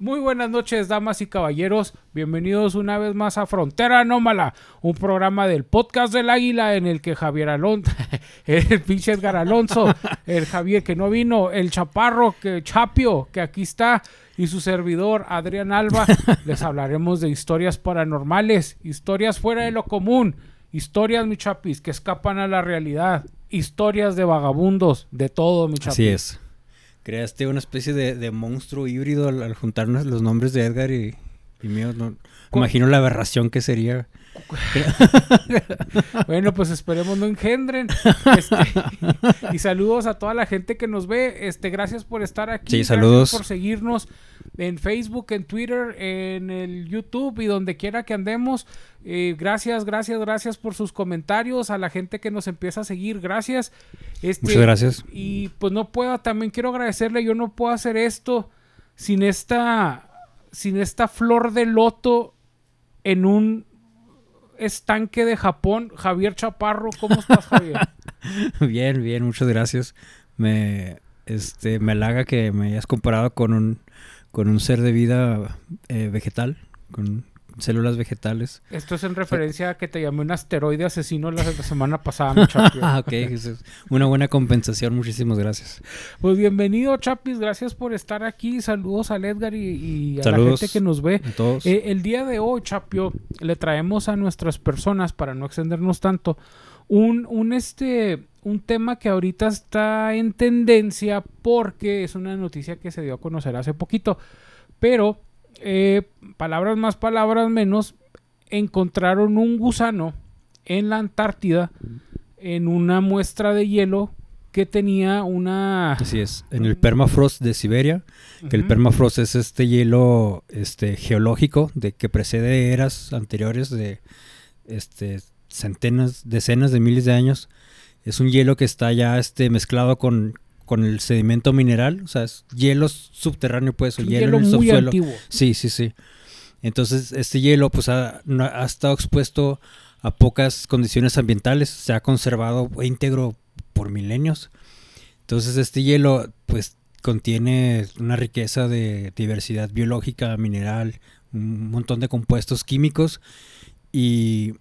Muy buenas noches, damas y caballeros. Bienvenidos una vez más a Frontera Anómala, un programa del podcast del Águila en el que Javier Alonso, el pinche Edgar Alonso, el Javier que no vino, el Chaparro, que Chapio, que aquí está, y su servidor Adrián Alba, les hablaremos de historias paranormales, historias fuera de lo común, historias, mi chapis, que escapan a la realidad, historias de vagabundos, de todo, mi chapis. Así es creaste una especie de, monstruo híbrido al, juntarnos los nombres de Edgar y, y mío. No, imagino la aberración que sería. bueno, pues esperemos no engendren. Este, y saludos a toda la gente que nos ve. Este, gracias por estar aquí. Sí, saludos. por seguirnos en Facebook, en Twitter, en el YouTube y donde quiera que andemos. Eh, gracias, gracias, gracias por sus comentarios. A la gente que nos empieza a seguir, gracias. Este, Muchas gracias. Y pues no puedo, también quiero agradecerle, yo no puedo hacer esto sin esta, sin esta flor de loto en un estanque de Japón. Javier Chaparro, ¿cómo estás, Javier? bien, bien, muchas gracias. Me, este, me halaga que me hayas comparado con un, con un ser de vida eh, vegetal, con, células vegetales. Esto es en referencia a que te llamé un asteroide asesino la, semana pasada, Chapis. ah, ok, es una buena compensación, muchísimas gracias. Pues bienvenido, Chapis, gracias por estar aquí. Saludos al Edgar y, a la gente que nos ve. todos. Eh, el día de hoy, Chapio, le traemos a nuestras personas, para no extendernos tanto, un, un, este, un tema que ahorita está en tendencia porque es una noticia que se dio a conocer hace poquito. Pero eh, palabras más, palabras menos, encontraron un gusano en la Antártida en una muestra de hielo que tenía una... Así es, en el permafrost de Siberia, que el permafrost es este hielo este, geológico de que precede eras anteriores de este, centenas, decenas de miles de años. Es un hielo que está ya este, mezclado con, con el sedimento mineral, o sea, es hielo subterráneo, pues, o hielo, en el subsuelo. Sí, sí, sí. Entonces, este hielo, pues, ha, ha, estado expuesto a pocas condiciones ambientales, se ha conservado íntegro por milenios. Entonces, este hielo, pues, contiene una riqueza de diversidad biológica, mineral, un montón de compuestos químicos y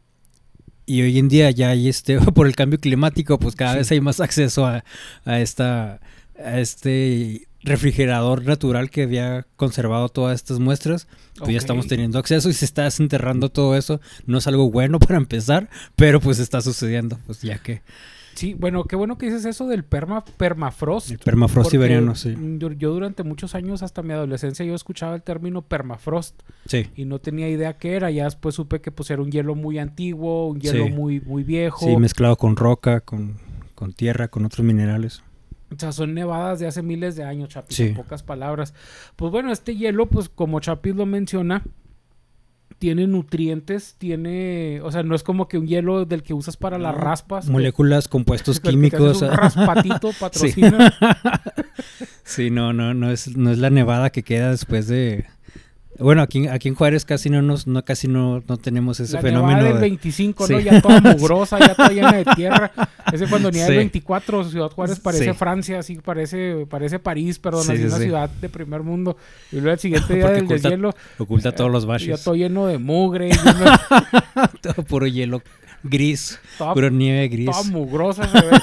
y hoy en día ya hay este, por el cambio climático, pues cada vez hay más acceso a, esta, a este refrigerador natural que había conservado todas estas muestras. Pues ya estamos teniendo acceso y se está desenterrando todo eso. No es algo bueno para empezar, pero pues está sucediendo, pues ya que... Sí, bueno, qué bueno que dices eso del perma, permafrost. El permafrost siberiano, sí. Yo, durante muchos años, hasta mi adolescencia, yo escuchaba el término permafrost. Sí. Y no tenía idea qué era. Ya después supe que pues era un hielo muy antiguo, un hielo muy, muy viejo. Sí, mezclado con roca, con, con tierra, con otros minerales. O sea, son nevadas de hace miles de años, Chapis, en pocas palabras. Pues bueno, este hielo, pues como Chapis lo menciona, tiene nutrientes, tiene, o sea, no es como que un hielo del que usas para las raspas. Moléculas, compuestos químicos. Un raspatito patrocina. sí, no, no, no es, no es la nevada que queda después de, bueno, aquí, aquí en Juárez casi no nos, no, casi no, no tenemos ese la fenómeno. del 25, ¿no? Ya toda mugrosa, ya toda llena de tierra. Ese cuando ni sí. el 24, Ciudad Juárez parece Francia, así parece, parece París, perdón, así una ciudad de primer mundo. Y luego el siguiente día del oculta, deshielo. Oculta todos los valles. Ya todo lleno de mugre. todo puro hielo gris, puro nieve gris. Toda mugrosa se ve.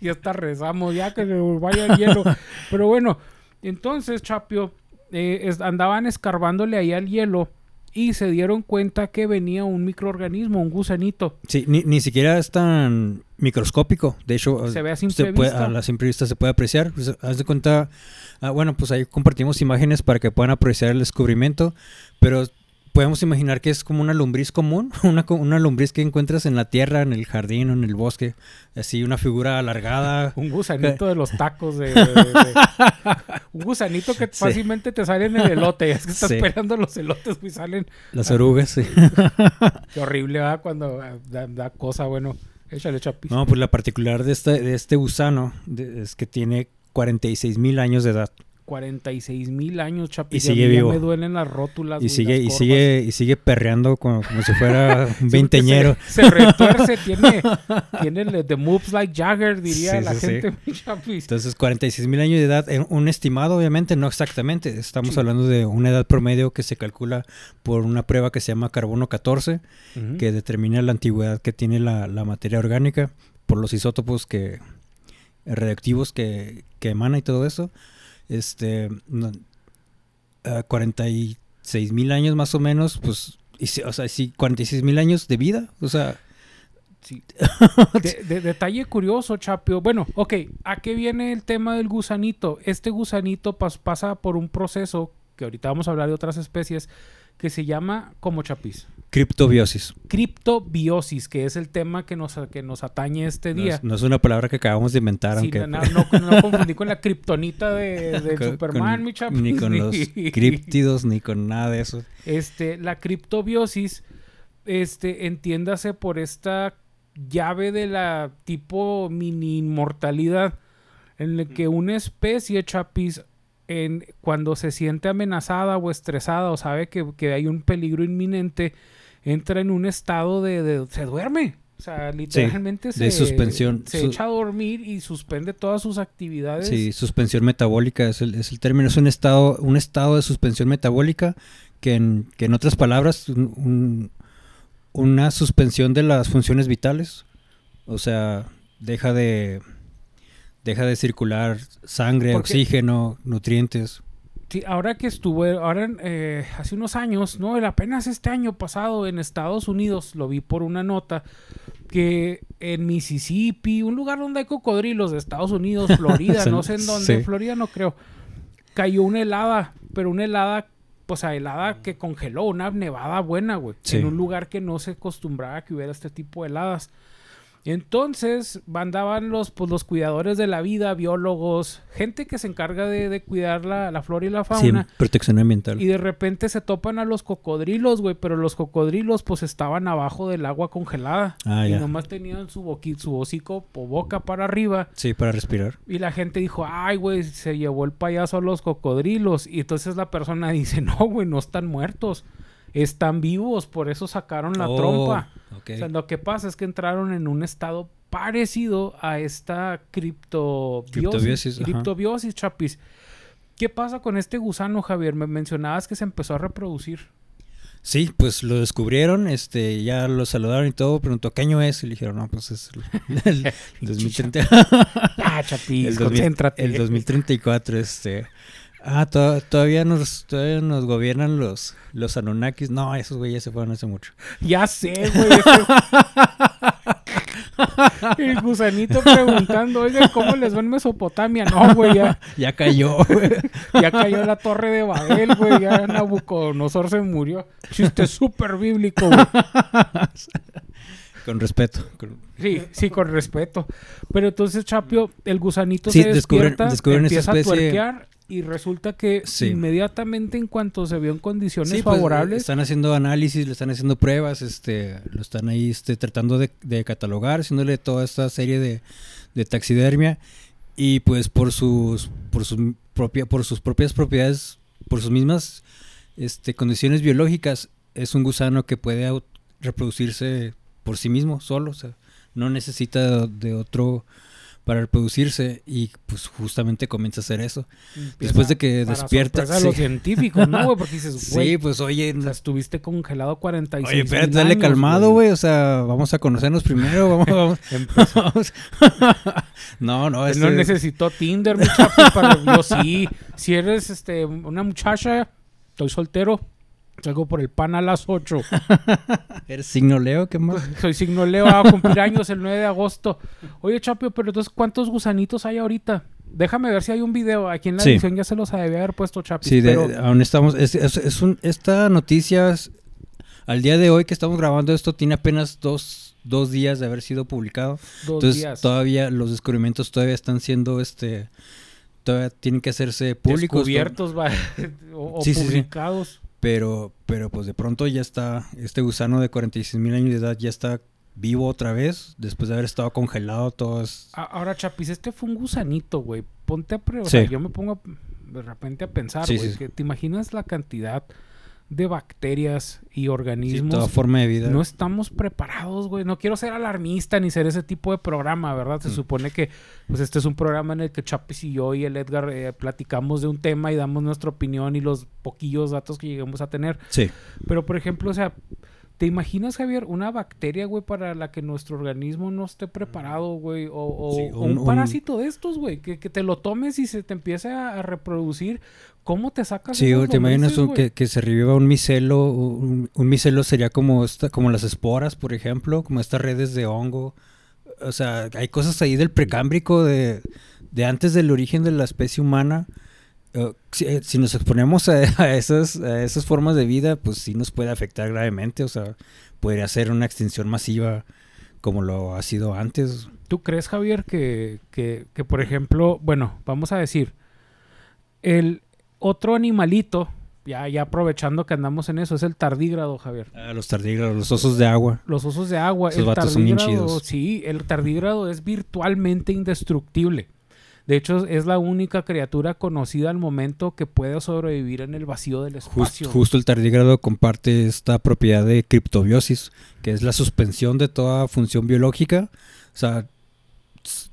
y hasta rezamos, ya que se vaya el hielo. Pero bueno, entonces, Chapio eh, andaban escarbándole ahí al hielo y se dieron cuenta que venía un microorganismo, un gusanito. Sí, ni, ni siquiera es tan microscópico. De hecho, se ve a simple vista. a la simple vista se puede apreciar. Pues, haz de cuenta, ah, bueno, pues ahí compartimos imágenes para que puedan apreciar el descubrimiento, pero podemos imaginar que es como una lombriz común, una, una lombriz que encuentras en la tierra, en el jardín o en el bosque, así una figura alargada. Un gusanito de los tacos de, un gusanito que fácilmente te sale en el elote, es que estás esperando los elotes y salen las orugas, sí. Qué horrible va cuando da, cosa, bueno, échale chapiz. No, pues la particular de este de este gusano es que tiene 46 mil años de edad. 46 mil años, Chapi. Y sigue vivo. me duelen las rótulas. Y sigue, y sigue, y sigue perreando como, como si fuera un Sí, veinteñero. Se, se retuerce, tiene, tiene the moves like Jagger, diría Sí, la sí, sí. gente, Chapi. Entonces, 46 mil años de edad, en un estimado, obviamente, no exactamente. Estamos Sí. hablando de una edad promedio que se calcula por una prueba que se llama carbono 14, Ujú. que determina la antigüedad que tiene la, la materia orgánica por los isótopos que reactivos que, que emana y todo eso. Este, a 46 mil años más o menos, pues, y si- o sea, sí, 46 mil años de vida, o sea, Sí. De- de- detalle curioso, Chapio. Bueno, ok, ¿a qué viene el tema del gusanito? Este gusanito pas- pasa por un proceso, que ahorita vamos a hablar de otras especies, que se llama como chapiz. Criptobiosis. Criptobiosis, que es el tema que nos, que nos atañe este No día. es, no es una palabra que acabamos de inventar, Sí, aunque... no, no, no confundí con la kriptonita de, con- Superman, con- mi chapiz. Ni con los críptidos, ni con nada de eso. Este, la criptobiosis, este, entiéndase por esta llave de la tipo mini inmortalidad, en la que una especie, chapis, en, cuando se siente amenazada o estresada o sabe que, que hay un peligro inminente, entra en un estado de, de- se duerme. O sea, literalmente se, de suspensión. se Su- echa a dormir y suspende todas sus actividades. Sí, suspensión metabólica es el, es el término. Es un estado, un estado de suspensión metabólica que en, que en otras palabras, un- un- una suspensión de las funciones vitales. O sea, deja de deja de circular sangre, Porque- oxígeno, nutrientes. Sí, ahora que estuve, ahora eh, hace unos años, no, el apenas este año pasado en Estados Unidos, lo vi por una nota, que en Mississippi, un lugar donde hay cocodrilos de Estados Unidos, Florida, no sé en dónde, sí. Florida no creo, cayó una helada, pero una helada, o sea, helada que congeló, una nevada buena, güey, Sí. en un lugar que no se acostumbraba que hubiera este tipo de heladas. Entonces andaban los, pues, los cuidadores de la vida, biólogos, gente que se encarga de, de cuidar la, la flora y la Sí, fauna. protección ambiental. Y de repente se topan a los cocodrilos, güey, pero los cocodrilos pues estaban abajo del agua congelada. Ah, y ya. nomás tenían su, boqui- su hocico o boca para arriba. Sí, para respirar. Y la gente dijo, ay, güey, se llevó el payaso a los cocodrilos. Y entonces la persona dice, no, güey, no están muertos. Están vivos, por eso sacaron la Oh, trompa. ok. O sea, lo que pasa es que entraron en un estado parecido a esta criptobiosis. Criptobiosis, chapis. ¿Qué pasa con este gusano, Javier? Me mencionabas que se empezó a reproducir. Sí, pues lo descubrieron, este, ya lo saludaron y todo, preguntó qué año es y le dijeron, no, pues es el, el 2030. Ah, chapis, el, 2000 concéntrate. el 2034, este. Ah, to- todavía nos todavía nos gobiernan los los Anunnakis. No, esos güeyes se fueron hace mucho. Ya sé, güey. El gusanito preguntando, oiga, ¿cómo les va en Mesopotamia? No, güey, ya, Ya cayó. güey. ya cayó la torre de Babel, güey. Ya Nabucodonosor se murió. Chiste súper bíblico, güey. Con respeto. con- Sí, sí, con respeto. Pero entonces, Chapio, el gusanito Sí, se descubren- despierta, descubren esta empieza a especie- tuerquear y resulta que Sí. inmediatamente en cuanto se vio en condiciones Sí, pues, favorables, están haciendo análisis, le están haciendo pruebas, este, lo están ahí este, tratando de, de catalogar, haciéndole toda esta serie de, de taxidermia y pues por sus por sus propia por sus propias propiedades, por sus mismas este, condiciones biológicas, es un gusano que puede reproducirse por sí mismo solo, o sea, no necesita de otro para reproducirse y pues justamente comienza a hacer eso. empieza después de que para despierta, sorpresa de los sí. científicos, ¿no, güey? Porque dices, güey, Sí, pues oye, o sea, estuviste congelado 46 Oye, espérate, dale años, calmado, güey. O sea, vamos a conocernos primero. Vamos, vamos. Vamos. no, no, este, no necesitó Tinder, mi chapo, para... Yo sí. Si eres este, una muchacha, estoy soltero, salgo por el pan a las 8. ¿Eres signo Leo? ¿Qué más? Soy signo Leo, a cumplir años el 9 de agosto. Oye, Chapio, pero entonces, ¿cuántos gusanitos hay ahorita? Déjame ver si hay un video. Aquí en la Sí. edición ya se los había haber puesto, Chapis. Sí, de- pero aún estamos. Es, es- es un- esta noticia, es- al día de hoy que estamos grabando esto, tiene apenas dos, dos días de haber sido publicado. dos Entonces, días. todavía los descubrimientos todavía están siendo, este, todavía tienen que hacerse públicos. Descubiertos, o, o Sí, sí, sí. Pero, pero pues de pronto ya está, este gusano de 46 mil años de edad ya está vivo otra vez, después de haber estado congelado todos. Ahora, Chapis, este fue un gusanito, güey. Ponte a. O sea, yo me pongo... de repente a pensar, Sí, güey. sí. que ¿Te imaginas la cantidad de bacterias y Sí, organismos? toda forma de vida. no estamos preparados, güey. No quiero ser alarmista ni ser ese tipo de programa, ¿verdad? Se Mm. supone que pues este es un programa en el que Chapis y yo y el Edgar eh, platicamos de un tema y damos nuestra opinión y los poquillos datos que lleguemos a tener. Sí. Pero, por ejemplo, o sea, ¿te imaginas, Javier, una bacteria, güey, para la que nuestro organismo no esté preparado, güey? O, o- Sí, o un- un, un- parásito de estos, güey, que, que te lo tomes y se te empiece a, a reproducir. ¿Cómo te sacas Sí, te imaginas un- que, que se reviva un micelo. Un, un micelo sería como esta, como las esporas, por ejemplo, como estas redes de hongo. O sea, hay cosas ahí del precámbrico de, de antes del origen de la especie humana. Eh, si, eh, si nos exponemos a, a esas, a esas formas de vida, pues sí nos puede afectar gravemente. O sea, podría ser una extinción masiva como lo ha sido antes. ¿Tú crees, Javier, que, que, que, por ejemplo, bueno, vamos a decir, el otro animalito, ya, ya aprovechando que andamos en eso, es el tardígrado, Javier. Ah, los tardígrados, los osos de agua. Los osos de agua, Esos el vatos son bien tardígrado, chidos. sí, el tardígrado es virtualmente indestructible. De hecho, es la única criatura conocida al momento que puede sobrevivir en el vacío del Just- espacio. justo el tardígrado comparte esta propiedad de criptobiosis, que es la suspensión de toda función biológica. O sea,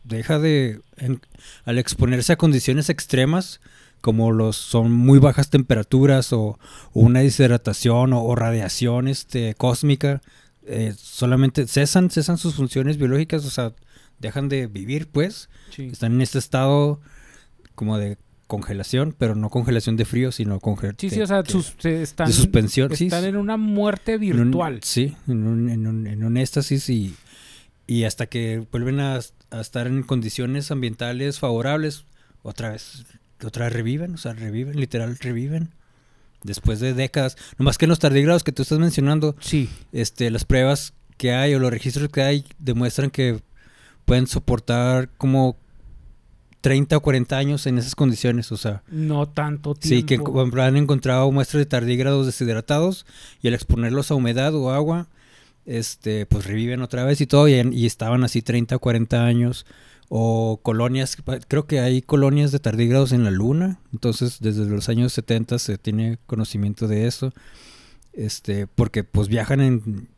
deja de... en- al exponerse a condiciones extremas, como los son muy bajas temperaturas o, o una deshidratación o, o radiación este, cósmica, eh, solamente cesan, cesan sus funciones biológicas, o sea, dejan de vivir, pues. Sí. Están en este estado como de congelación, pero no congelación de frío, sino congelación Sí, sí, o sea, sus- se están, de suspensión, están en una muerte en un- virtual. sí, en un, en un- en un éxtasis y, y hasta que vuelven a, a estar en condiciones ambientales favorables, otra vez, otra vez reviven, o sea, reviven, literal reviven. Después de décadas, nomás que en los tardígrados que tú estás mencionando, Sí, este, las pruebas que hay o los registros que hay demuestran que pueden soportar como 30 o 40 años en esas condiciones, o sea, no tanto tiempo. Sí, que han encontrado muestras de tardígrados deshidratados y al exponerlos a humedad o agua, este, pues reviven otra vez y todo, y, y estaban así 30 o 40 años. O colonias, creo que hay colonias de tardígrados en la luna, entonces desde los años 70 se tiene conocimiento de eso, este, porque pues viajan en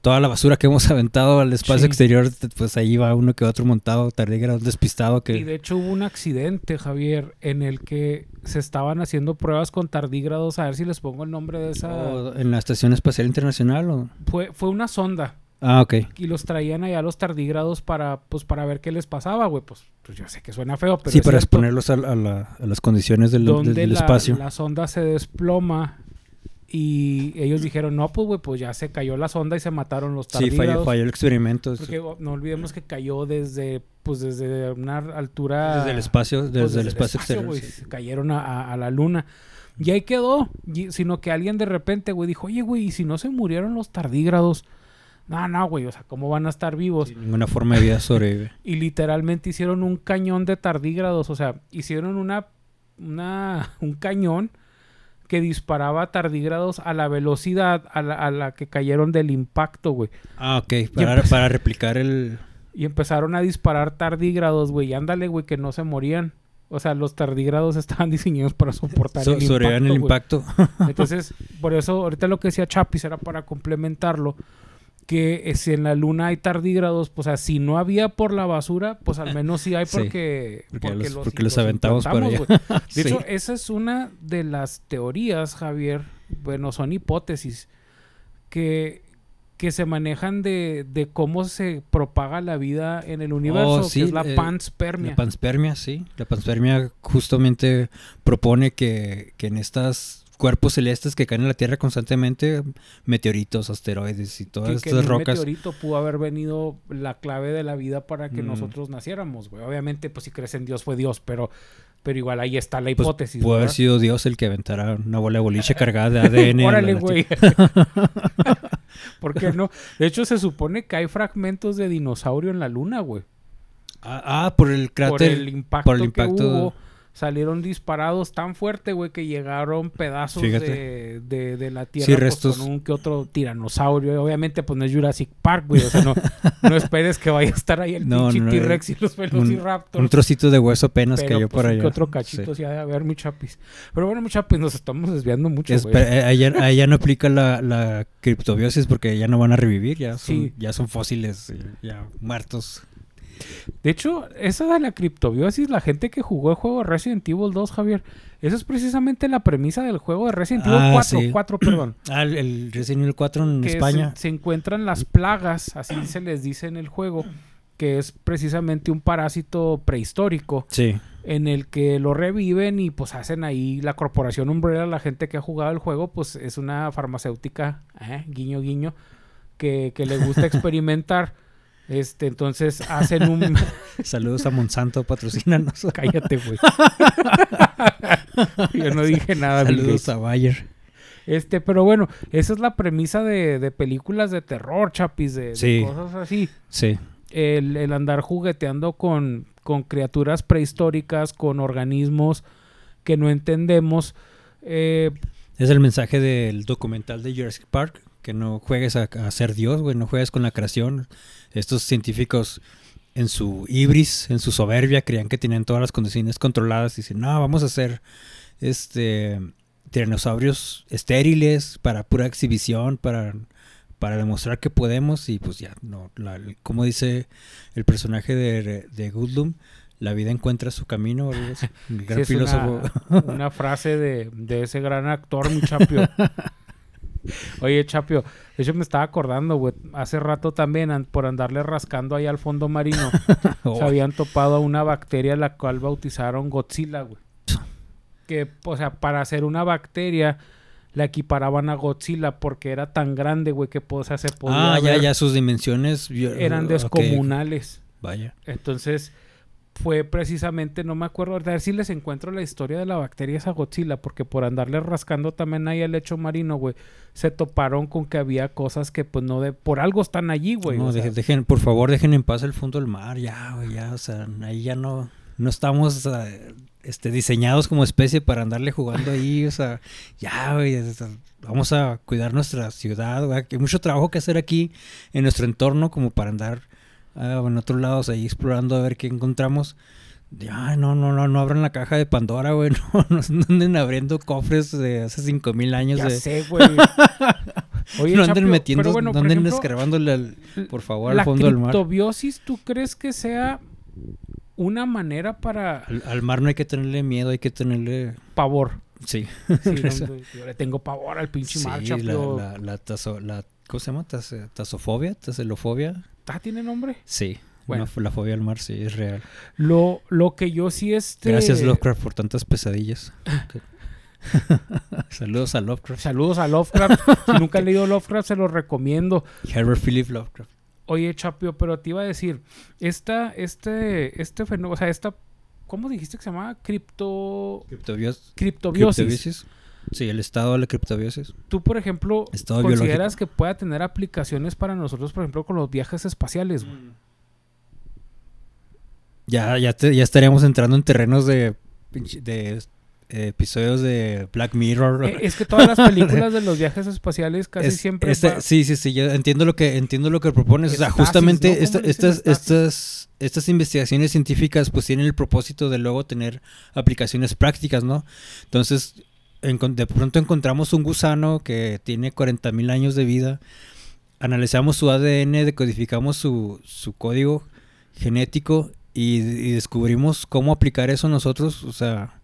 toda la basura que hemos aventado al espacio Sí. exterior, pues ahí va uno que otro montado, tardígrado despistado que... Y de hecho hubo un accidente, Javier, en el que se estaban haciendo pruebas con tardígrados. A ver si les pongo el nombre de esa. o ¿En la Estación Espacial Internacional o...? Fue, fue una sonda. Ah, ok. Y los traían allá los tardígrados para, pues, para ver qué les pasaba, güey. Pues, pues yo sé que suena feo, pero. sí, es para cierto. exponerlos a, a la- a las condiciones del, donde del espacio. la sonda se desploma. Y ellos dijeron, no, pues, güey, pues ya se cayó la sonda y se mataron los Sí, tardígrados. falló, falló el experimento. Porque no olvidemos que cayó desde, pues, desde una altura... desde el espacio, desde, pues, el espacio, exterior. sí. Cayeron a, a- a la luna. Y ahí quedó. Y- sino que alguien de repente, güey, dijo, oye, güey, ¿y si no se murieron los tardígrados? No, no, güey, o sea, ¿cómo van a estar vivos? Sí, ninguna forma de vida sobrevive. Y literalmente hicieron un cañón de tardígrados. O sea, hicieron una, una, un cañón que disparaba tardígrados a la velocidad a la, a la que cayeron del impacto, güey. Ah, ok. Para, replicar el... Y empezaron a disparar tardígrados, güey. Y ándale, güey, que no se morían. O sea, los tardígrados estaban diseñados para soportar So, el impacto, el impacto. Entonces, por eso ahorita lo que decía Chapis era para complementarlo. Que eh, si en la luna hay tardígrados, pues así no había por la basura, pues al menos sí hay Sí, porque, porque los- porque los aventamos implantamos, allá. De Sí. hecho, esa es una de las teorías, Javier. Bueno, son hipótesis que, que se manejan de, de cómo se propaga la vida en el universo, Oh, sí, que es la eh, panspermia. La panspermia, sí. La panspermia justamente propone que, que en estos cuerpos celestes que caen en la Tierra constantemente, meteoritos, asteroides y todas que, que en estas un rocas. meteorito pudo haber venido la clave de la vida para que Mm. nosotros naciéramos, güey. Obviamente, pues si crees en Dios fue Dios, pero, pero igual ahí está la Pues, hipótesis. pudo haber ¿verdad? sido Dios el que aventara una bola de boliche cargada de ADN. Órale, güey. ¿Por qué no? De hecho, se supone que hay fragmentos de dinosaurio en la luna, güey. Ah, ah, por el cráter. Por el impacto, por el que impacto- hubo. Salieron disparados tan fuerte, güey, que llegaron pedazos de, de, de la tierra Sí, pues, restos. con un que otro tiranosaurio. Obviamente, pues no es Jurassic Park, güey. O sea, no, no esperes que vaya a estar ahí el No, pinche no, T-Rex y los Velociraptors. Un trocito de hueso apenas pero, cayó pues, por allá. que otro cachito Sí. ha de haber, mi chapis. Pero bueno, mi chapis, nos estamos desviando mucho, güey. eh, allá, allá no aplica la, la criptobiosis porque ya no van a revivir, ya son, Sí. ya son fósiles, eh, ya muertos. De hecho, esa de la criptobiosis, la gente que jugó el juego de Resident Evil 2, Javier, esa es precisamente la premisa del juego de Resident Evil Ah, 4, sí. 4, perdón. Ah, el, el Resident Evil 4 en que España. Se, se encuentran las plagas, así se les dice en el juego, que es precisamente un parásito prehistórico Sí. en el que lo reviven y pues hacen ahí la corporación Umbrella, la gente que ha jugado el juego, pues es una farmacéutica, ¿eh? guiño guiño, que, que le gusta experimentar. Este, entonces hacen un Saludos a Monsanto, patrocínanos. cállate, güey. Yo no dije nada, Saludos a Bayer. Este, pero bueno, esa es la premisa de, de películas de terror, chapis, de, cosas así. Sí. el, el andar jugueteando con, con criaturas prehistóricas, con organismos que no entendemos. Eh, Es el mensaje del documental de Jurassic Park, que no juegues a, a ser Dios, güey, no juegues con la creación. Estos científicos en su ibris, en su soberbia, creían que tenían todas las condiciones controladas y dicen, no, vamos a hacer este tiranosaurios estériles para pura exhibición, para, para demostrar que podemos y pues ya, no, la- como dice el personaje de, de Goodlum, la vida encuentra su camino, o algo así. el gran sí es filósofo. una, una frase de, de ese gran actor, mi. Oye, Chapio, de hecho me estaba acordando, güey, hace rato también an- por andarle rascando ahí al fondo marino, Oh, se habían topado a una bacteria la cual bautizaron Godzilla, güey. Que, o sea, para hacer una bacteria la equiparaban a Godzilla porque era tan grande, güey, que o sea, se podía Ah, ya, ver- ya, sus dimensiones yo- eran descomunales. Vaya. Entonces, fue precisamente, no me acuerdo, a ver si les encuentro la historia de la bacteria esa Godzilla, porque por andarle rascando también ahí al lecho marino, güey, se toparon con que había cosas que pues no de, por algo están allí, güey. no, dejen, dejen- por favor, dejen en paz el fondo del mar, ya, güey, ya, o sea, ahí ya no, no estamos este, diseñados como especie para andarle jugando ahí, o sea, ya, güey, vamos a cuidar nuestra ciudad, güey, hay mucho trabajo que hacer aquí en nuestro entorno como para andar ah, en otros lados ahí explorando a ver qué encontramos. Ya, no, no, no, no abran la caja de Pandora, güey, no, no anden abriendo cofres de hace cinco mil años ya de... sé, güey. Oye, no anden Chapio, metiendo, bueno, no anden escarbándole al- por favor, la al fondo del mar. criptobiosis, ¿tú crees que sea una manera para Al, al mar no hay que tenerle miedo, hay que tenerle... pavor? Sí. Sí, no, yo le tengo pavor al pinche Sí, mar, la, Chapio. la, la, tazo- la- ¿Cómo se llama? Tas- ¿Tasofobia? ¿Taselofobia? Ah, ¿tiene nombre? Sí. Bueno. La fobia al mar, sí, es real. Lo, lo que yo sí este... Gracias, Lovecraft, por tantas pesadillas. Saludos a Lovecraft. Saludos a Lovecraft. si nunca han leído Lovecraft, se los recomiendo. Herbert Philip Lovecraft. Oye, Chapio, pero te iba a decir, esta, este, este fenómeno, o sea, esta, ¿cómo dijiste que se llamaba? Cripto... Criptobios- Criptobiosis. Criptobiosis. Sí, el estado de la criptobiosis. Tú, por ejemplo, Estado consideras que pueda tener aplicaciones para nosotros, por ejemplo, con los viajes espaciales, güey? Ya, ya, te- ya estaríamos entrando en terrenos de, eh, episodios de Black Mirror. Eh, es que todas las películas de los viajes espaciales casi Es- siempre... este- va- sí, sí, sí, yo entiendo lo que entiendo lo que propones. O sea, justamente ¿no? ¿Cómo esta- le dicen estas, estas, estas investigaciones científicas pues tienen el propósito de luego tener aplicaciones prácticas, ¿no? Entonces, de pronto encontramos un gusano que tiene 40 mil años de vida, analizamos su ADN, decodificamos su, su código genético y, y descubrimos cómo aplicar eso nosotros, o sea...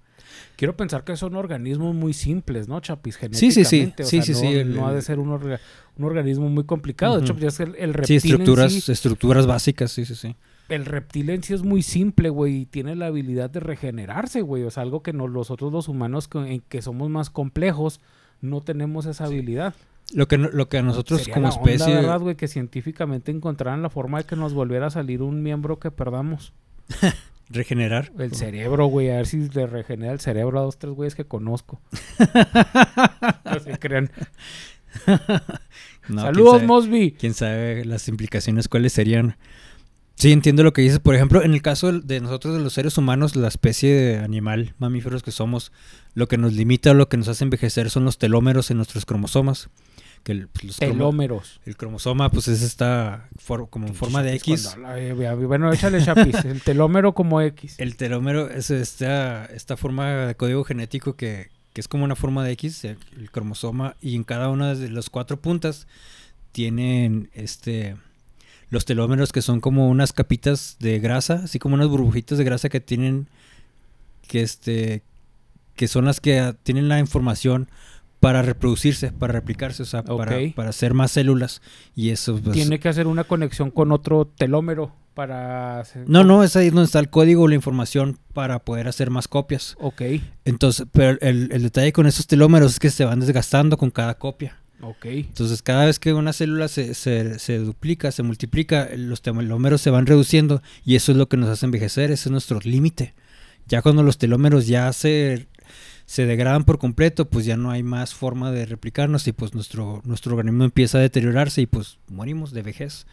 Quiero pensar que son organismos muy simples, ¿no, Chapis? Sí, sí, sí. Genéticamente, o Sí, sea, sí, no, sí, el- no ha de ser un, orga- un organismo muy complicado. De hecho, ya es el, el Sí, reptil en estructuras, sí- estructuras básicas, sí, sí, sí. El reptil en sí es muy simple, güey, y tiene la habilidad de regenerarse, güey. O sea, algo que no- nosotros los humanos, que, en que somos más complejos, no tenemos esa habilidad. Lo que, lo que a nosotros Sería como la onda, especie... ¿verdad, güey? Que científicamente encontraran la forma de que nos volviera a salir un miembro que perdamos. regenerar. El cerebro, güey. A ver si le regenera el cerebro a dos, tres güeyes que conozco. no se crean. No, Saludos, quién sabe, Mosby. quién sabe las implicaciones cuáles serían. Sí, entiendo lo que dices. Por ejemplo, en el caso de nosotros, de los seres humanos, la especie de animal, mamíferos que somos, lo que nos limita, lo que nos hace envejecer son los telómeros en nuestros cromosomas. Que el, pues, cromo- Telómeros. el cromosoma, pues es esta for- como en forma de X. habla, eh, Bueno, échale chapis. el telómero como X. El telómero es esta, esta forma de código genético que, que es como una forma de X, el, el cromosoma, y en cada una de las cuatro puntas tienen este los telómeros que son como unas capitas de grasa, así como unas burbujitas de grasa que tienen que este que son las que ah, tienen la información para reproducirse, para replicarse, o sea, para, para hacer más células y eso pues, Tiene que hacer una conexión con otro telómero para... hacer- No, no, es ahí donde está el código, la información para poder hacer más copias. Ok, Entonces, pero el, el detalle con esos telómeros es que se van desgastando con cada copia. Ok. Entonces, cada vez que una célula se, se- se duplica, se multiplica, los telómeros se van reduciendo y eso es lo que nos hace envejecer, ese es nuestro límite. Ya cuando los telómeros ya se, se degradan por completo, pues ya no hay más forma de replicarnos y pues nuestro, nuestro organismo empieza a deteriorarse y pues morimos de vejez.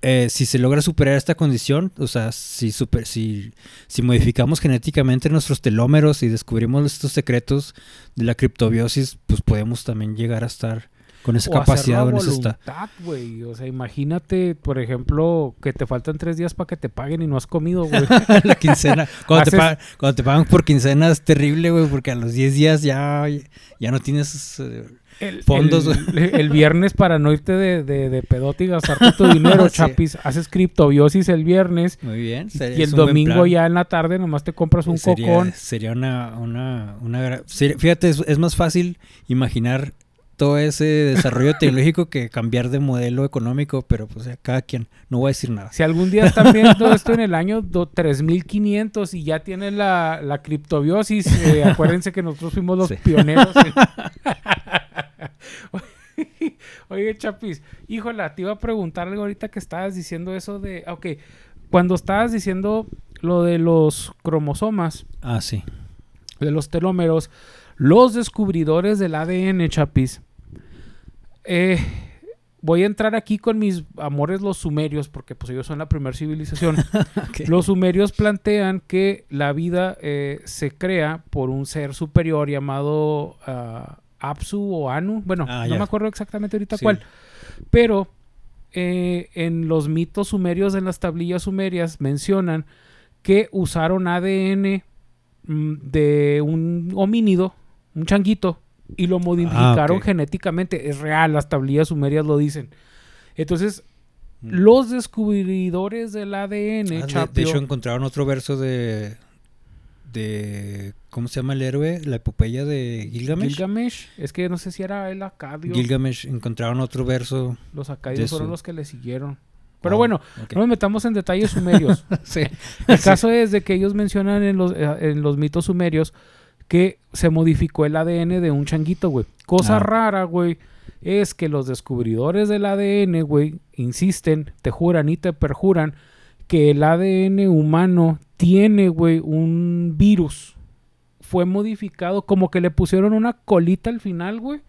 Eh, si se logra superar esta condición, o sea, si, super, si, si modificamos genéticamente nuestros telómeros y descubrimos estos secretos de la criptobiosis, pues podemos también llegar a estar con esa O capacidad esta- voluntad, güey. O sea, imagínate, por ejemplo, que te faltan tres días para que te paguen y no has comido, güey. la quincena. Cuando te, pagan, cuando te pagan por quincena es terrible, güey, porque a los 10 días ya, ya no tienes... eh, El, Fondos, el, el viernes para no irte de, de, de pedote y gastarte tu dinero, Sí. Chapis. Haces criptobiosis el viernes muy bien. y el domingo ya en la tarde nomás te compras un sería, cocón. Sería una... una, una fíjate, es, es más fácil imaginar todo ese desarrollo tecnológico que cambiar de modelo económico, pero pues ya cada quien, no voy a decir nada. Si algún día están viendo esto en el año do- 3500 y ya tienen la, la criptobiosis, eh, acuérdense que nosotros fuimos los Sí. pioneros. en- Oye, Chapis, híjola, te iba a preguntar algo ahorita que estabas diciendo eso de... Ok, cuando estabas diciendo lo de los cromosomas, Ah, sí. de los telómeros, los descubridores del ADN, Chapis. Eh, voy a entrar aquí con mis amores los sumerios, porque pues ellos son la primera civilización. Los sumerios plantean que la vida eh, se crea por un ser superior llamado ah, Apsu o Anu. Bueno, Ah, no ya. me acuerdo exactamente ahorita Sí. cuál. Pero eh, en los mitos sumerios, en las tablillas sumerias, mencionan que usaron ADN mm, de un homínido, un changuito, y lo modificaron Ah, genéticamente. Es real, las tablillas sumerias lo dicen. Entonces, Mm. los descubridores del ADN, Ah, de- hecho, encontraron otro verso de. de ¿Cómo se llama el héroe? La epopeya de Gilgamesh. Gilgamesh, es que no sé si era el acadio. Gilgamesh encontraron otro verso. los acadios fueron su- los que le siguieron. Pero Oh, bueno, no nos metamos en detalles sumerios. Sí. El caso es de que ellos mencionan en los, eh, en los mitos sumerios que se modificó el ADN de un changuito, güey. Cosa Ah. rara, güey, es que los descubridores del ADN, güey, insisten, te juran y te perjuran que el ADN humano tiene, güey, un virus. Fue modificado, como que le pusieron una colita al final, güey.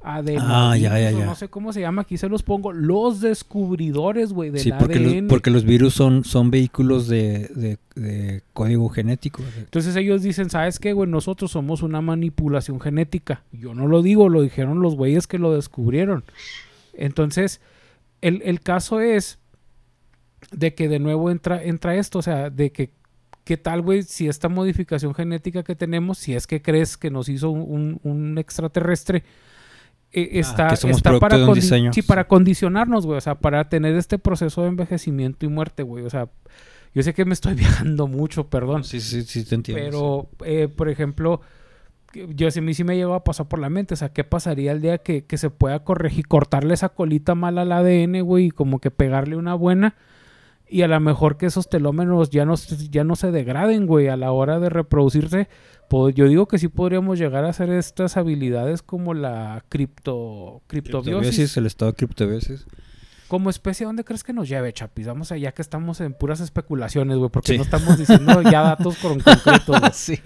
Adenovirus, Ah, ya, ya, o ya. No sé cómo se llama, aquí se los pongo. Los descubridores, güey, del Sí, porque ADN. los, porque los virus son, son vehículos de, de- de código genético. Entonces ellos dicen, ¿sabes qué, güey? Nosotros somos una manipulación genética. Yo no lo digo, lo dijeron los güeyes que lo descubrieron. Entonces, el, el caso es de que de nuevo entra, entra esto, o sea, de que, ¿qué tal, güey? Si esta modificación genética que tenemos, si es que crees que nos hizo un, un- un extraterrestre, eh, está, Ah, está producto para, condi- diseño. sí, para condicionarnos, güey, o sea, para tener este proceso de envejecimiento y muerte, güey, o sea, yo sé que me estoy viajando mucho, perdón. Sí, sí, sí, te entiendo. Pero, eh, por ejemplo, yo sí, a mí sí me llegó a pasar por la mente, o sea, ¿qué pasaría el día que, que se pueda corregir, cortarle esa colita mala al ADN, güey, y como que pegarle una buena? Y a lo mejor que esos telómeros ya no, se- ya no se degraden, güey, a la hora de reproducirse. Pues yo digo que sí podríamos llegar a hacer estas habilidades como la cripto, criptobiosis. Criptobiosis, el estado de criptobiosis. Como especie, ¿a dónde crees que nos lleve, Chapis? Vamos allá que estamos en puras especulaciones, güey, porque Sí. no estamos diciendo ya datos con concretos, sí.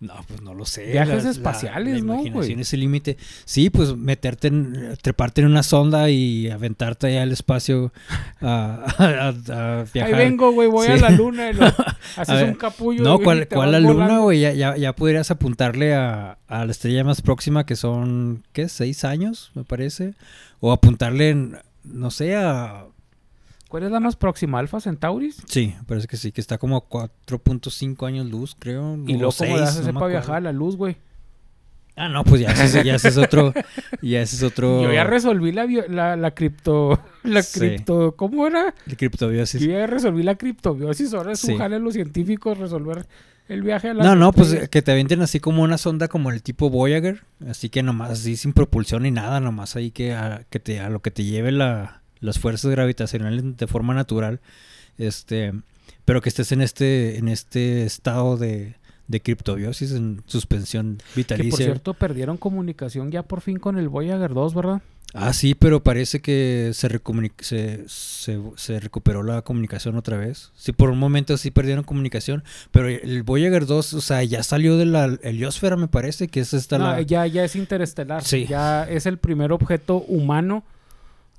No, pues no lo sé. Viajes espaciales, ¿no, imaginación es el límite. Sí, pues meterte en, treparte en una sonda y aventarte allá al espacio a, a- a- a viajar. Ahí vengo, güey, voy a la luna. y lo- haces ver, un capullo. No, ¿cuál, cuál la luna, güey? Ya, ya, ya podrías apuntarle a, a la estrella más próxima que son, ¿qué? ¿Seis años, me parece? O apuntarle, en, no sé, a... ¿Cuál es la más próxima? ¿Alfa Centauris? Sí, parece que sí, que está como a 4.5 años luz, creo. Y luego, ¿cómo haces no para viajar a la luz, güey? Ah, no, pues ya ese, ya ese es otro. Ya ese es otro. Yo ya resolví la, la, la cripto... La Sí. cripto... ¿Cómo era? El criptobiosis. Yo ya resolví la criptobiosis. Ahora es un Sí. jale de los científicos resolver el viaje a la No, no, pues que te avienten así como una sonda como el tipo Voyager, así que nomás así sin propulsión ni nada, nomás ahí que a, que te, a lo que te lleve la, las fuerzas gravitacionales de forma natural, este, pero que estés en este, en este estado de, de criptobiosis, en suspensión Que por vitalicia. cierto perdieron comunicación ya por fin con el Voyager 2, ¿verdad? Ah, sí, pero parece que se, se, se, se recuperó la comunicación otra vez. Sí, por un momento sí perdieron comunicación, pero el Voyager 2, o sea, ya salió de la heliosfera, me parece, que es esta No, la... ya, ya es interestelar. Sí. Ya es el primer objeto humano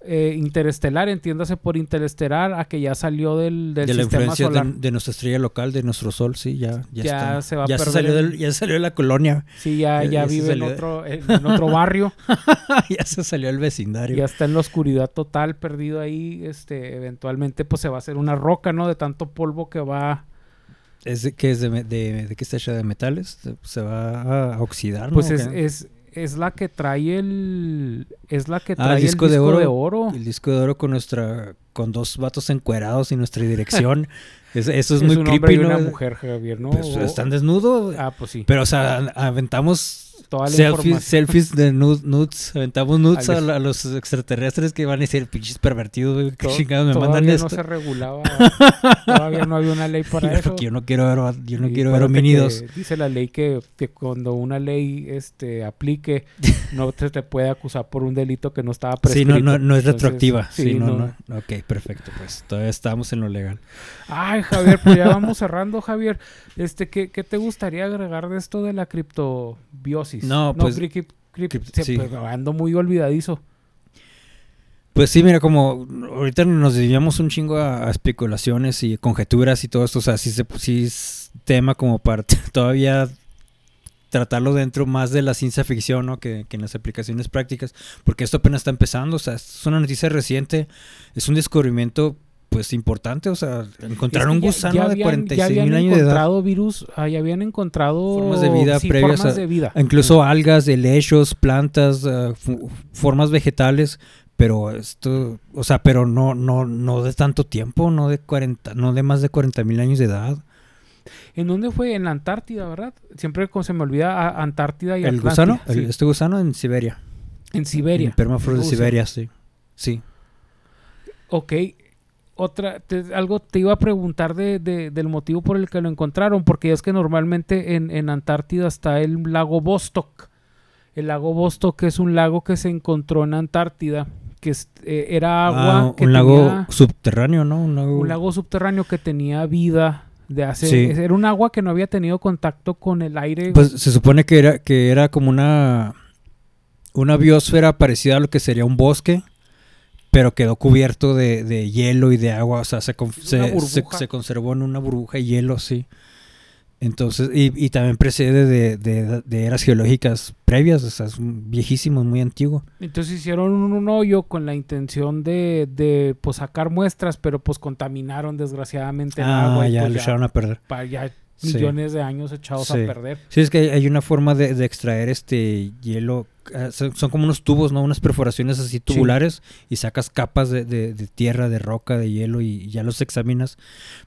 eh, interestelar, entiéndase por interestelar, a que ya salió del, del de la sistema influencia de, solar. de nuestra estrella local, de nuestro sol, sí, ya, ya, Ya está. se va a ya perder salió del- ya salió de la colonia, Sí, ya, Ya- vive en de- otro, en, otro barrio. ya se salió del vecindario. ya está en la oscuridad total, perdido ahí. Este, eventualmente, pues se va a hacer una roca, ¿no? De tanto polvo que va. ¿Es de, ¿Qué es de, de, de qué está hecha? ¿De metales? Se- va a oxidar, ¿no? Pues ¿O es, es, es la que trae el. Es la que Ah, trae el disco de oro. oro. El disco de oro con nuestra con dos vatos encuerados y nuestra dirección. Es- eso es, Es muy un creepy, y ¿no? una mujer, Javier, ¿no? Pues, están desnudos. Ah, pues sí. Pero, o sea, aventamos Toda la selfies, información. selfies de nud- nudes. Aventamos nudes A a, los- la- a los extraterrestres que van a decir, pinches pervertidos, güey. ¿Qué To- chingados me todavía mandan no esto? se regulaba. todavía no había una ley para eso. Porque yo no quiero ver, yo no Y quiero ver homínidos. Dice la ley que, que cuando una ley este aplique, no se te puede acusar por un delito que no estaba Sí, prescrito. no, no, no es Entonces, retroactiva. Sí, sí, no, no. no. Ok, perfecto, pues. Todavía estamos en lo legal. Ay, Javier, pues ya vamos cerrando, Javier. Este, ¿qué, qué te gustaría agregar de esto de la criptobiosis? No, pues, cri- cri- sí. pues, ando muy olvidadizo. Pues sí, mira, como ahorita nos desviamos un chingo a, a especulaciones y conjeturas y todo esto, o sea, sí, se, sí es tema como para todavía tratarlo dentro más de la ciencia ficción, ¿no? Que, que en las aplicaciones prácticas, porque esto apenas está empezando, o sea, es una noticia reciente, es un descubrimiento pues importante, o sea, encontraron un ya- gusano de habían- 46 ya habían mil años de edad. encontrado virus, ah, ya habían encontrado Formas de vida sí, previas formas a- de vida. Incluso algas, helechos, plantas, fu- formas vegetales, pero esto, o sea, pero no, no, no de tanto tiempo, no de 40, no de más de 40 mil años de edad. ¿En dónde fue? En la Antártida, ¿verdad? Siempre se me olvida a- Antártida y el Atlántida. gusano, Sí. el- este gusano en Siberia. En Siberia. En permafrost de Rusia. Siberia, sí. Sí. Ok. Otra, te- algo te iba a preguntar de, de- del motivo por el que lo encontraron, porque es que normalmente en, en Antártida está el lago Vostok. El lago Vostok es un lago que se encontró en Antártida, que eh, era agua, Ah, que un lago subterráneo, ¿no? Un lago, un lago subterráneo que tenía vida de hace... Sí. Era un agua que no había tenido contacto con el aire. Pues se supone que era, que era como una, una biosfera parecida a lo que sería un bosque, pero quedó cubierto de, de hielo y de agua, o sea, se, se, se- se conservó en una burbuja de hielo, sí. Entonces, y, y también precede de, de- de eras geológicas previas, o sea, es un viejísimo, muy antiguo. Entonces hicieron un, hoyo con la intención de, de pues, sacar muestras, pero pues contaminaron desgraciadamente el Ah, agua. y, ya pues, lo echaron a perder. pa- ya Sí. millones de años echados Sí. a perder. Sí, es que hay, hay una forma de, de extraer este hielo. Ah, Son, como unos tubos, ¿no? Unas perforaciones así tubulares y sacas capas de, de- de tierra, de roca, de hielo y ya los examinas.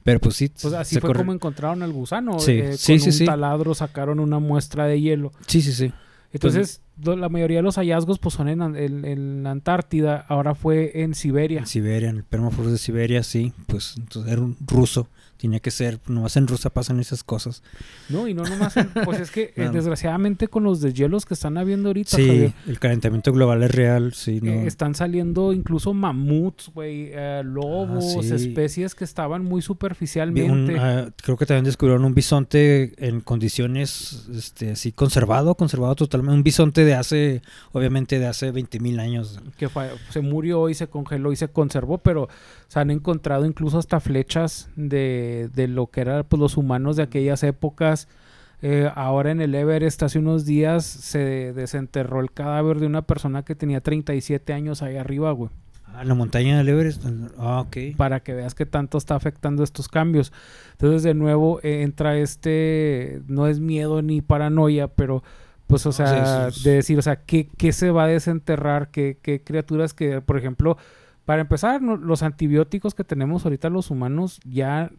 Pero pues sí. Pues así fue corre- como encontraron al gusano. Sí, eh, sí, con sí, un taladro sacaron una muestra de hielo. Sí, sí, sí. Entonces, la mayoría de los hallazgos pues son en, en- en la Antártida, ahora fue en Siberia. En Siberia, en el permafrost de Siberia, sí. Pues entonces era un ruso. Tenía que ser, nomás en Rusia pasan esas cosas. No, y no nomás, en- pues es que eh, No. desgraciadamente con los deshielos que están habiendo ahorita, Sí, Javier, el calentamiento global es real, sí. No. eh, están saliendo incluso mamuts, güey, eh, lobos, Ah, sí. especies que estaban muy superficialmente. un, ah, creo que también descubrieron un bisonte en condiciones este, así conservado, conservado totalmente. Un bisonte de hace, obviamente de hace 20 mil años. que fue- se murió y se congeló y se conservó, pero se han encontrado incluso hasta flechas de, de lo que eran pues, los humanos de aquellas épocas. Eh, ahora en el Everest hace unos días se desenterró el cadáver de una persona que tenía 37 años ahí arriba, güey. Ah, la montaña del Everest. Ah, ok. Para que veas que tanto está afectando estos cambios. Entonces de nuevo eh, entra este, no es miedo ni paranoia, pero pues o sí, sea, sí, sí. de decir, o sea, ¿qué, qué se va a desenterrar? ¿Qué, qué criaturas que, por ejemplo, para empezar, no- los antibióticos que tenemos ahorita los humanos, ya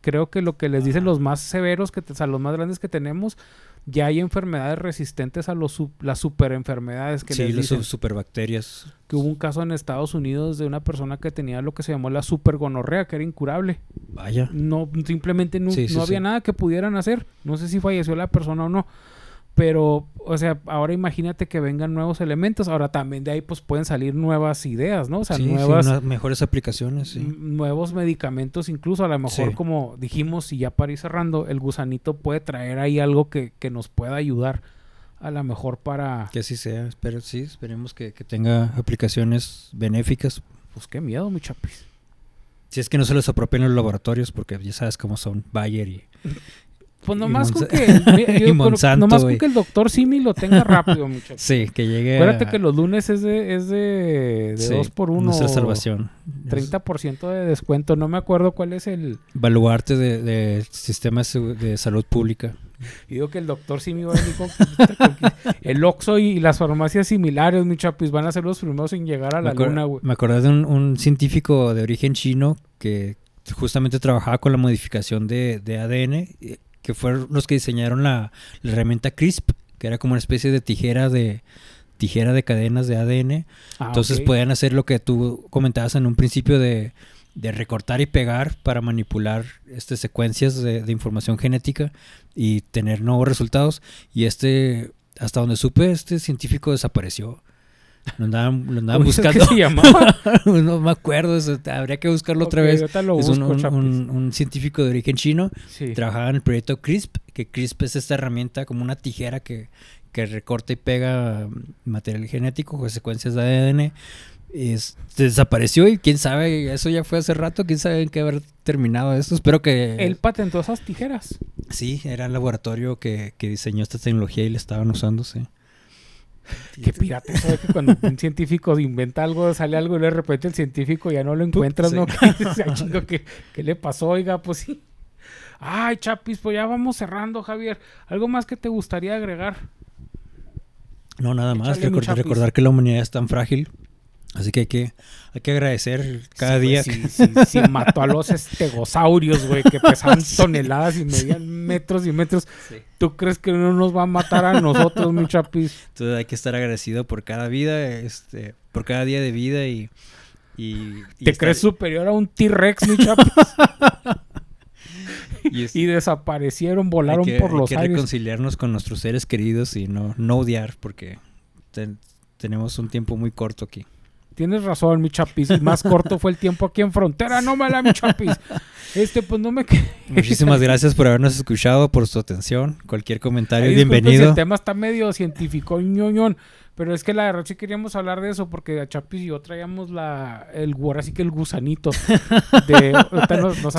creo que lo que les dicen los más severos, que o sea, los más grandes que tenemos, ya hay enfermedades resistentes a los las superenfermedades que sí, les las dicen. su- superbacterias. Que hubo un caso en Estados Unidos de una persona que tenía lo que se llamó la supergonorrea, que era incurable. Vaya. No, simplemente no, Sí, sí, no había sí. nada que pudieran hacer. No sé si falleció la persona o no. Pero, o sea, ahora imagínate que vengan nuevos elementos. Ahora también de ahí pues pueden salir nuevas ideas, ¿no? O sea, Sí, sí, nuevas, unas mejores aplicaciones, sí. nuevos medicamentos incluso. A lo mejor Sí. como dijimos y ya para ir cerrando, el gusanito puede traer ahí algo que, que nos pueda ayudar. A lo mejor para... Que así sea. Espero, sí, esperemos que, que tenga aplicaciones benéficas. Pues qué miedo, mi chapis. Si es que no se los apropien los laboratorios, porque ya sabes cómo son Bayer y... Pues nomás con que... yo- Monsanto, nomás con que el doctor Simi lo tenga rápido, mi chapis. Sí, que llegue Acuérdate a- que los lunes es de, es de, de sí, 2 por 1 Nuestra salvación. 30% de descuento. No me acuerdo cuál es el. Baluarte del de, sistema de salud pública. y Digo que el doctor Simi va a venir con, el Oxxo y, las farmacias similares, mi chapis, van a ser los primeros en llegar a la luna, güey. me acordé de un, un científico de origen chino que justamente trabajaba con la modificación de, de ADN, que fueron los que diseñaron la, la herramienta CRISP, que era como una especie de tijera de tijera de cadenas de ADN. Ah, Entonces podían hacer lo que tú comentabas en un principio de, de recortar y pegar para manipular este, secuencias de, de información genética y tener nuevos resultados. Y este, hasta donde supe, este científico desapareció. Lo andaban, lo andaban ¿Cómo dices buscando. se llamaba? no me acuerdo, eso, habría que buscarlo otra vez. es busco, un, un- científico de origen chino. Sí. Trabajaba en el proyecto CRISP, que CRISP es esta herramienta como una tijera que, que recorta y pega mm, material genético o secuencias de ADN. Es- desapareció y quién sabe, eso ya fue hace rato, quién sabe en qué haber terminado esto. Espero que... Él patentó esas tijeras. Sí, era el laboratorio que, que diseñó esta tecnología y la estaban usando, sí. Qué pirata, ¿sabes? Que cuando un científico inventa algo, sale algo y de repente el científico ya no lo encuentras. ¿no? Que dices, "Ay, chingo, ¿qué, qué le pasó? Oiga, pues sí. Ay, Chapis, pues ya vamos cerrando, Javier. ¿Algo más que te gustaría agregar? No, nada más. Recordar, recordar que la humanidad es tan frágil. Así que hay que, hay que agradecer cada Sí, día. Sí, sí, mató a los estegosaurios, güey, que pesaban toneladas y medían metros y metros. ¿Tú crees que no nos va a matar a nosotros, mi Chapis? Entonces hay que estar agradecido por cada vida, este, por cada día de vida y... y- y ¿Te estar- crees superior a un T-Rex, mi Chapis? y es- y desaparecieron, hay volaron que, por hay los que aires. reconciliarnos con nuestros seres queridos y no, no odiar porque ten- tenemos un tiempo muy corto aquí. Tienes razón, mi chapis. Y más corto fue el tiempo aquí en frontera. No mala, mi chapis. Este, pues no me. Muchísimas gracias por habernos escuchado, por su atención. Cualquier comentario, Ay, disculpen si bienvenido. El tema está medio científico, ñoñón. Pero es que la verdad sí queríamos hablar de eso porque a Chapis y yo traíamos la, el, ahora sí que el gusanito. De, ahorita nos, nos.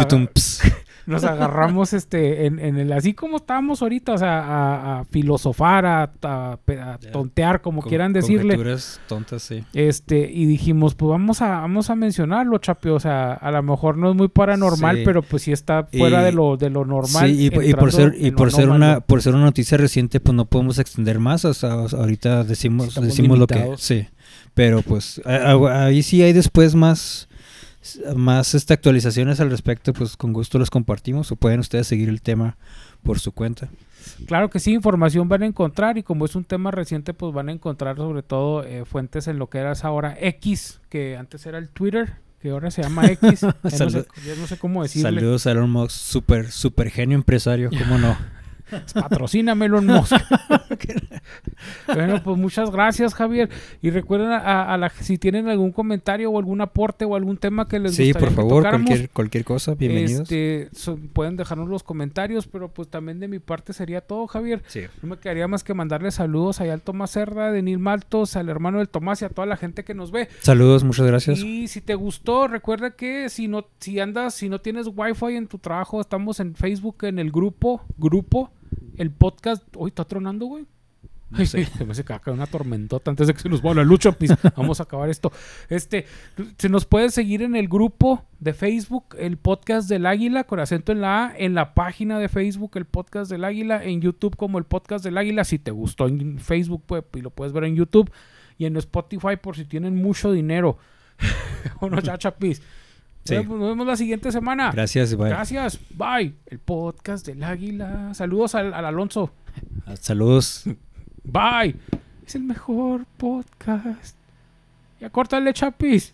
Nos agarramos este en, en el así como estábamos ahorita, o sea, a, a filosofar, a, a- a tontear, como Con- quieran decirle. conjeturas tontas, sí. Este, y dijimos, pues vamos a, vamos a mencionarlo, Chapi. O sea, a lo mejor no es muy paranormal, Sí. pero pues sí está fuera Y- de lo, de lo normal. Sí, y, po- y por ser y por ser una por ser una noticia reciente, pues no podemos extender más. O sea, ahorita decimos Estamos decimos lo que sí, pero pues ahí sí hay después más más este, actualizaciones al respecto, pues con gusto las compartimos o pueden ustedes seguir el tema por su cuenta. Claro que sí, información van a encontrar y como es un tema reciente, pues van a encontrar sobre todo eh, fuentes en lo que era ahora X, que antes era el Twitter, que ahora se llama X. ya, no sé, Salud- ya no sé cómo decirle. Saludos a Elon Musk, super, super genio empresario, ¿cómo no? Patrocíname Elon Musk. bueno, pues muchas gracias, Javier. Y recuerden a, a la, si tienen algún comentario o algún aporte o algún tema que les Sí, gustaría por favor, cualquier, cualquier cosa, bienvenidos. Este, so- pueden dejarnos los comentarios, pero pues también de mi parte sería todo, Javier. Sí. No me quedaría más que mandarle saludos allá al Tomás Cerda, de Nil Maltos, al hermano del Tomás y a toda la gente que nos ve. Saludos, muchas gracias. Y si te gustó, recuerda que si no, si andas, si no tienes wifi en tu trabajo, estamos en Facebook en el grupo, grupo, el podcast. Hoy está tronando, güey. No sé. se me hace que una tormentota antes de que se nos vaya la lucha. pues, vamos a acabar esto. Este, se nos puede seguir en el grupo de Facebook, el podcast del Águila, con acento en la A, en la página de Facebook, el podcast del Águila, en YouTube como el podcast del Águila. Si te gustó en Facebook, pues, y lo puedes ver en YouTube y en Spotify por si tienen mucho dinero. o no, ya, chapis. Pues, nos vemos la siguiente semana. Gracias, bye. Gracias, bye. El podcast del águila. Saludos al, al Alonso. Ah, saludos. Bye. Es el mejor podcast. Ya córtale, chapis.